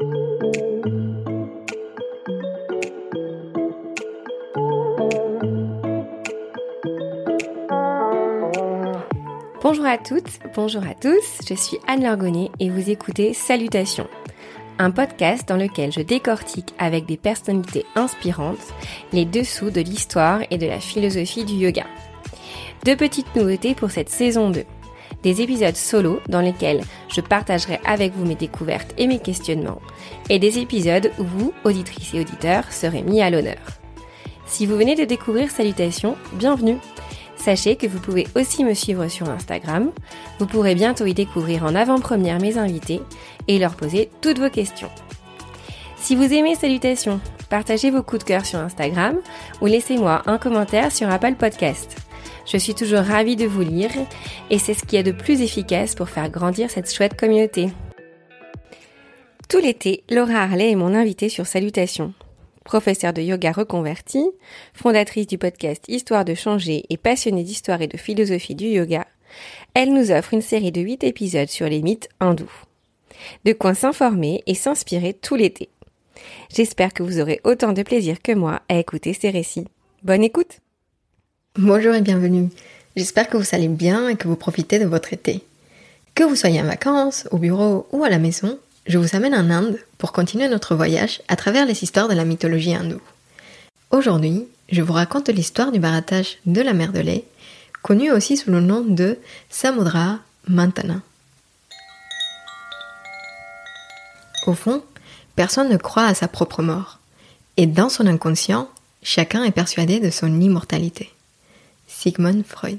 Bonjour à toutes, bonjour à tous, je suis Anne Lorgonnet et vous écoutez Salutations, un podcast dans lequel je décortique avec des personnalités inspirantes les dessous de l'histoire et de la philosophie du yoga. Deux petites nouveautés pour cette saison 2. Des épisodes solo dans lesquels je partagerai avec vous mes découvertes et mes questionnements, et des épisodes où vous, auditrices et auditeurs, serez mis à l'honneur. Si vous venez de découvrir Salutations, bienvenue Sachez que vous pouvez aussi me suivre sur Instagram. Vous pourrez bientôt y découvrir en avant-première mes invités et leur poser toutes vos questions. Si vous aimez Salutations, partagez vos coups de cœur sur Instagram ou laissez-moi un commentaire sur Apple Podcast. Je suis toujours ravie de vous lire et c'est ce qui est de plus efficace pour faire grandir cette chouette communauté. Tout l'été, Laura Harley est mon invitée sur Salutations professeure de yoga reconvertie, fondatrice du podcast Histoire de changer et passionnée d'histoire et de philosophie du yoga, elle nous offre une série de 8 épisodes sur les mythes hindous. De quoi s'informer et s'inspirer tout l'été. J'espère que vous aurez autant de plaisir que moi à écouter ces récits. Bonne écoute Bonjour et bienvenue. J'espère que vous allez bien et que vous profitez de votre été. Que vous soyez en vacances, au bureau ou à la maison, je vous amène en Inde pour continuer notre voyage à travers les histoires de la mythologie hindoue. Aujourd'hui, je vous raconte l'histoire du baratage de la mer de lait, connu aussi sous le nom de Samudra Mantana. Au fond, personne ne croit à sa propre mort, et dans son inconscient, chacun est persuadé de son immortalité. Sigmund Freud.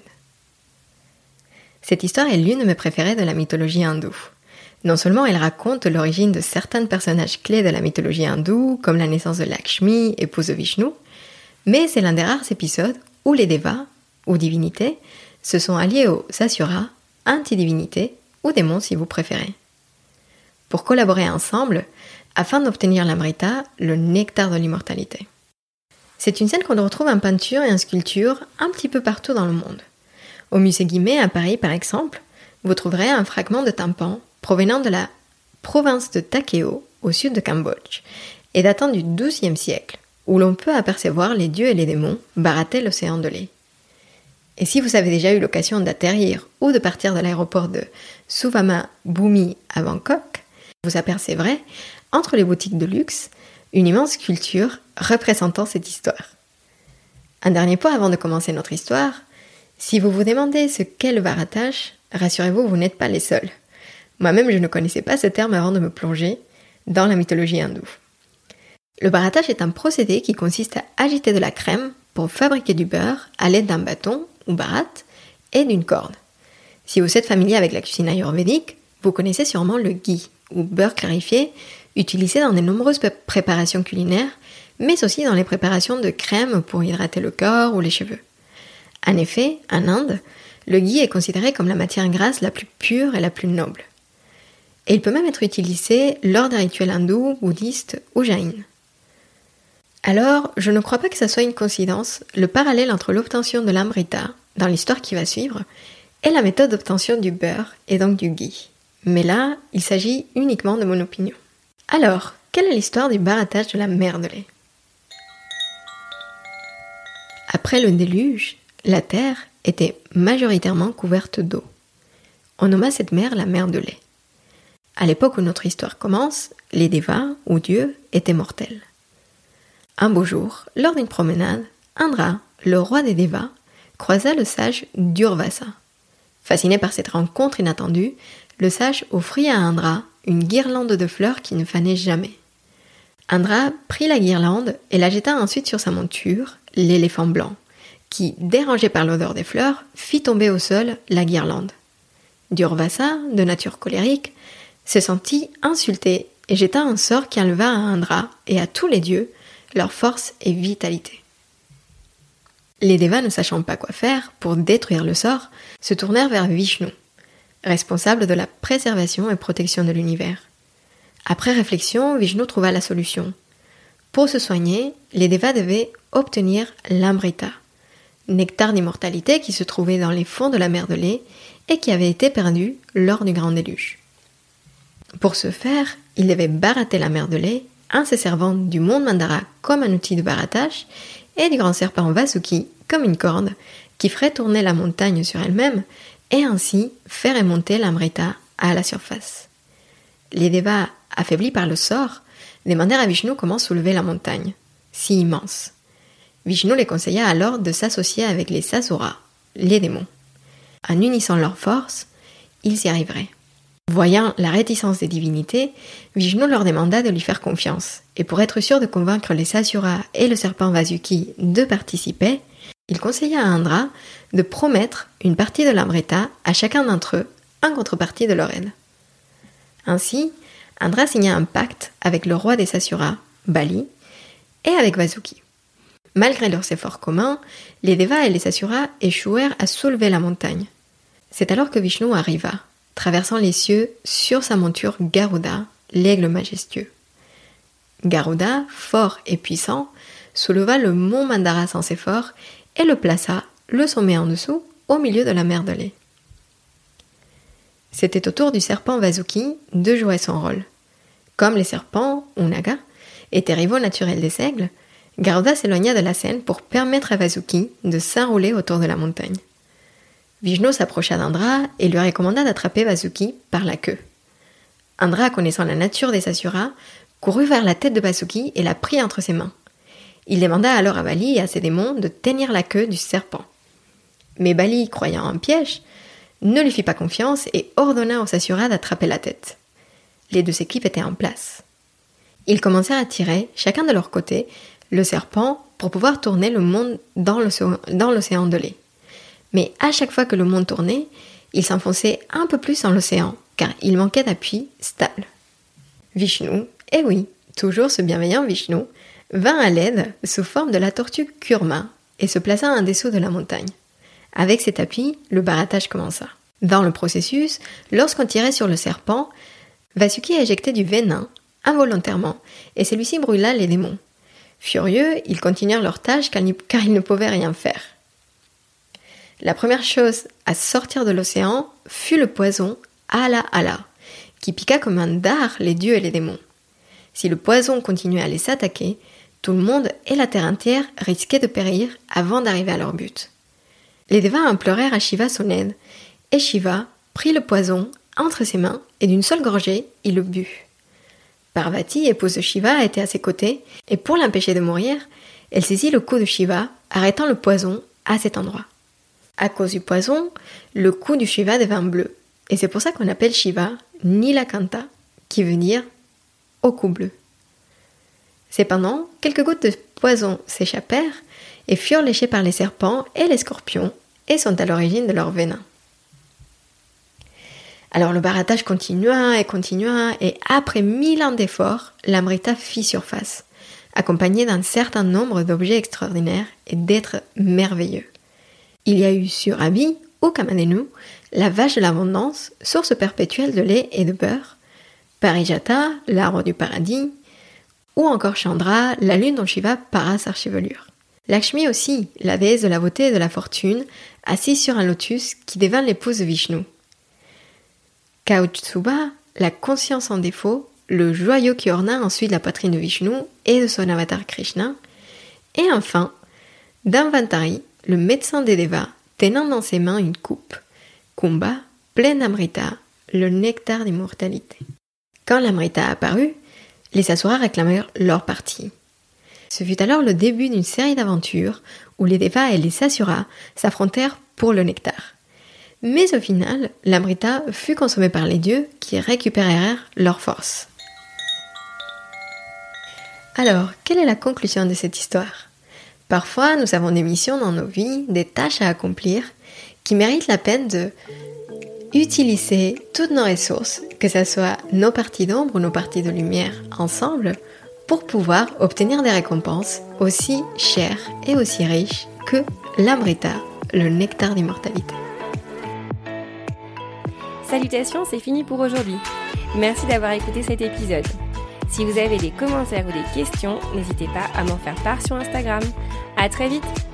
Cette histoire est l'une de mes préférées de la mythologie hindoue. Non seulement elle raconte l'origine de certains personnages clés de la mythologie hindoue, comme la naissance de Lakshmi, épouse de Vishnu, mais c'est l'un des rares épisodes où les devas, ou divinités, se sont alliés aux asuras, anti-divinités, ou démons si vous préférez. Pour collaborer ensemble, afin d'obtenir l'amrita, le nectar de l'immortalité. C'est une scène qu'on retrouve en peinture et en sculpture un petit peu partout dans le monde. Au musée Guimet à Paris, par exemple, vous trouverez un fragment de tympan provenant de la province de Takeo, au sud de Cambodge, et datant du XIIe siècle, où l'on peut apercevoir les dieux et les démons barater l'océan de lait. Et si vous avez déjà eu l'occasion d'atterrir ou de partir de l'aéroport de Suvama Bhumi à Bangkok, vous apercevrez, entre les boutiques de luxe, une immense sculpture représentant cette histoire. Un dernier point avant de commencer notre histoire, si vous vous demandez ce qu'est le baratage, rassurez-vous, vous n'êtes pas les seuls. Moi-même, je ne connaissais pas ce terme avant de me plonger dans la mythologie hindoue. Le baratage est un procédé qui consiste à agiter de la crème pour fabriquer du beurre à l'aide d'un bâton ou barat et d'une corde. Si vous êtes familier avec la cuisine ayurvédique, vous connaissez sûrement le ghee ou beurre clarifié utilisé dans de nombreuses préparations culinaires, mais aussi dans les préparations de crème pour hydrater le corps ou les cheveux. En effet, en Inde, le ghee est considéré comme la matière grasse la plus pure et la plus noble et il peut même être utilisé lors d'un rituel hindou, bouddhiste ou jain. Alors, je ne crois pas que ce soit une coïncidence, le parallèle entre l'obtention de l'amrita, dans l'histoire qui va suivre, et la méthode d'obtention du beurre, et donc du ghee. Mais là, il s'agit uniquement de mon opinion. Alors, quelle est l'histoire du baratage de la mer de lait? Après le déluge, la terre était majoritairement couverte d'eau. On nomma cette mer la mer de lait. À l'époque où notre histoire commence, les devas, ou dieux, étaient mortels. Un beau jour, lors d'une promenade, Indra, le roi des devas, croisa le sage Durvasa. Fasciné par cette rencontre inattendue, le sage offrit à Indra une guirlande de fleurs qui ne fanait jamais. Indra prit la guirlande et la jeta ensuite sur sa monture, l'éléphant blanc, qui, dérangé par l'odeur des fleurs, fit tomber au sol la guirlande. Durvasa, de nature colérique, se sentit insulté et jeta un sort qui enleva à Indra et à tous les dieux leur force et vitalité. Les Devas, ne sachant pas quoi faire pour détruire le sort, se tournèrent vers Vishnu, responsable de la préservation et protection de l'univers. Après réflexion, Vishnu trouva la solution. Pour se soigner, les Devas devaient obtenir l'Amrita, nectar d'immortalité qui se trouvait dans les fonds de la mer de lait et qui avait été perdu lors du grand déluge. Pour ce faire, il devait barater la mer de lait en se servant du monde mandara comme un outil de baratage et du grand serpent Vasuki comme une corde qui ferait tourner la montagne sur elle-même et ainsi faire remonter l'Amrita à la surface. Les Devas, affaiblis par le sort, demandèrent à Vishnu comment soulever la montagne, si immense. Vishnu les conseilla alors de s'associer avec les Sasuras, les démons. En unissant leurs forces, ils y arriveraient. Voyant la réticence des divinités, Vishnu leur demanda de lui faire confiance, et pour être sûr de convaincre les Sasuras et le serpent Vasuki de participer, il conseilla à Indra de promettre une partie de l'Amrita à chacun d'entre eux en contrepartie de leur aide. Ainsi, Indra signa un pacte avec le roi des Sasuras, Bali, et avec Vasuki. Malgré leurs efforts communs, les Devas et les Sasuras échouèrent à soulever la montagne. C'est alors que Vishnu arriva, traversant les cieux sur sa monture Garuda, l'aigle majestueux. Garuda, fort et puissant, souleva le mont Mandara sans efforts et le plaça, le sommet en dessous, au milieu de la mer de lait. C'était au tour du serpent Vasuki de jouer son rôle. Comme les serpents, ou nagas, étaient rivaux naturels des aigles, Garuda s'éloigna de la scène pour permettre à Vasuki de s'enrouler autour de la montagne. Vishnu s'approcha d'Indra et lui recommanda d'attraper Vasuki par la queue. Indra, connaissant la nature des Sasuras, courut vers la tête de Vasuki et la prit entre ses mains. Il demanda alors à Bali et à ses démons de tenir la queue du serpent. Mais Bali, croyant un piège, ne lui fit pas confiance et ordonna aux Sasuras d'attraper la tête. Les deux équipes étaient en place. Ils commencèrent à tirer, chacun de leur côté, le serpent pour pouvoir tourner le monde dans l'océan de lait. Mais à chaque fois que le monde tournait, il s'enfonçait un peu plus dans l'océan, car il manquait d'appui stable. Vishnu, eh oui, toujours ce bienveillant Vishnu, vint à l'aide sous forme de la tortue Kurma et se plaça en dessous de la montagne. Avec cet appui, le barattage commença. Dans le processus, lorsqu'on tirait sur le serpent, Vasuki éjectait du venin involontairement et celui-ci brûla les démons. Furieux, ils continuèrent leur tâche car ils ne pouvaient rien faire. La première chose à sortir de l'océan fut le poison Ala Ala, qui piqua comme un dard les dieux et les démons. Si le poison continuait à les attaquer, tout le monde et la terre entière risquaient de périr avant d'arriver à leur but. Les Devas implorèrent à Shiva son aide, et Shiva prit le poison entre ses mains et d'une seule gorgée, il le but. Parvati, épouse de Shiva, était à ses côtés, et pour l'empêcher de mourir, elle saisit le cou de Shiva, arrêtant le poison à cet endroit. À cause du poison, le cou du Shiva devint bleu. Et c'est pour ça qu'on appelle Shiva Nilakanta, qui veut dire au cou bleu. Cependant, quelques gouttes de poison s'échappèrent et furent léchées par les serpents et les scorpions et sont à l'origine de leur venin. Alors le barattage continua et continua et après mille ans d'efforts, l'Amrita fit surface, accompagné d'un certain nombre d'objets extraordinaires et d'êtres merveilleux. Il y a eu sur Abi, au Kamadenu, la vache de l'abondance, source perpétuelle de lait et de beurre, Parijata, l'arbre du paradis, ou encore Chandra, la lune dont Shiva para sa chevelure. Lakshmi aussi, la déesse de la beauté et de la fortune, assise sur un lotus qui devint l'épouse de Vishnu. Kautsuba, la conscience en défaut, le joyau qui orna ensuite la poitrine de Vishnu et de son avatar Krishna. Et enfin, Danvantari, le médecin des Devas, tenant dans ses mains une coupe, Kumba, pleine d'amrita, le nectar d'immortalité. Quand l'amrita apparut, les Asuras réclamèrent leur partie. Ce fut alors le début d'une série d'aventures où les Devas et les Asuras s'affrontèrent pour le nectar. Mais au final, l'amrita fut consommé par les dieux qui récupérèrent leur force. Alors, quelle est la conclusion de cette histoire? Parfois, nous avons des missions dans nos vies, des tâches à accomplir, qui méritent la peine de utiliser toutes nos ressources, que ce soit nos parties d'ombre ou nos parties de lumière ensemble, pour pouvoir obtenir des récompenses aussi chères et aussi riches que l'amrita, le nectar d'immortalité. Salutations, c'est fini pour aujourd'hui. Merci d'avoir écouté cet épisode. Si vous avez des commentaires ou des questions, n'hésitez pas à m'en faire part sur Instagram. À très vite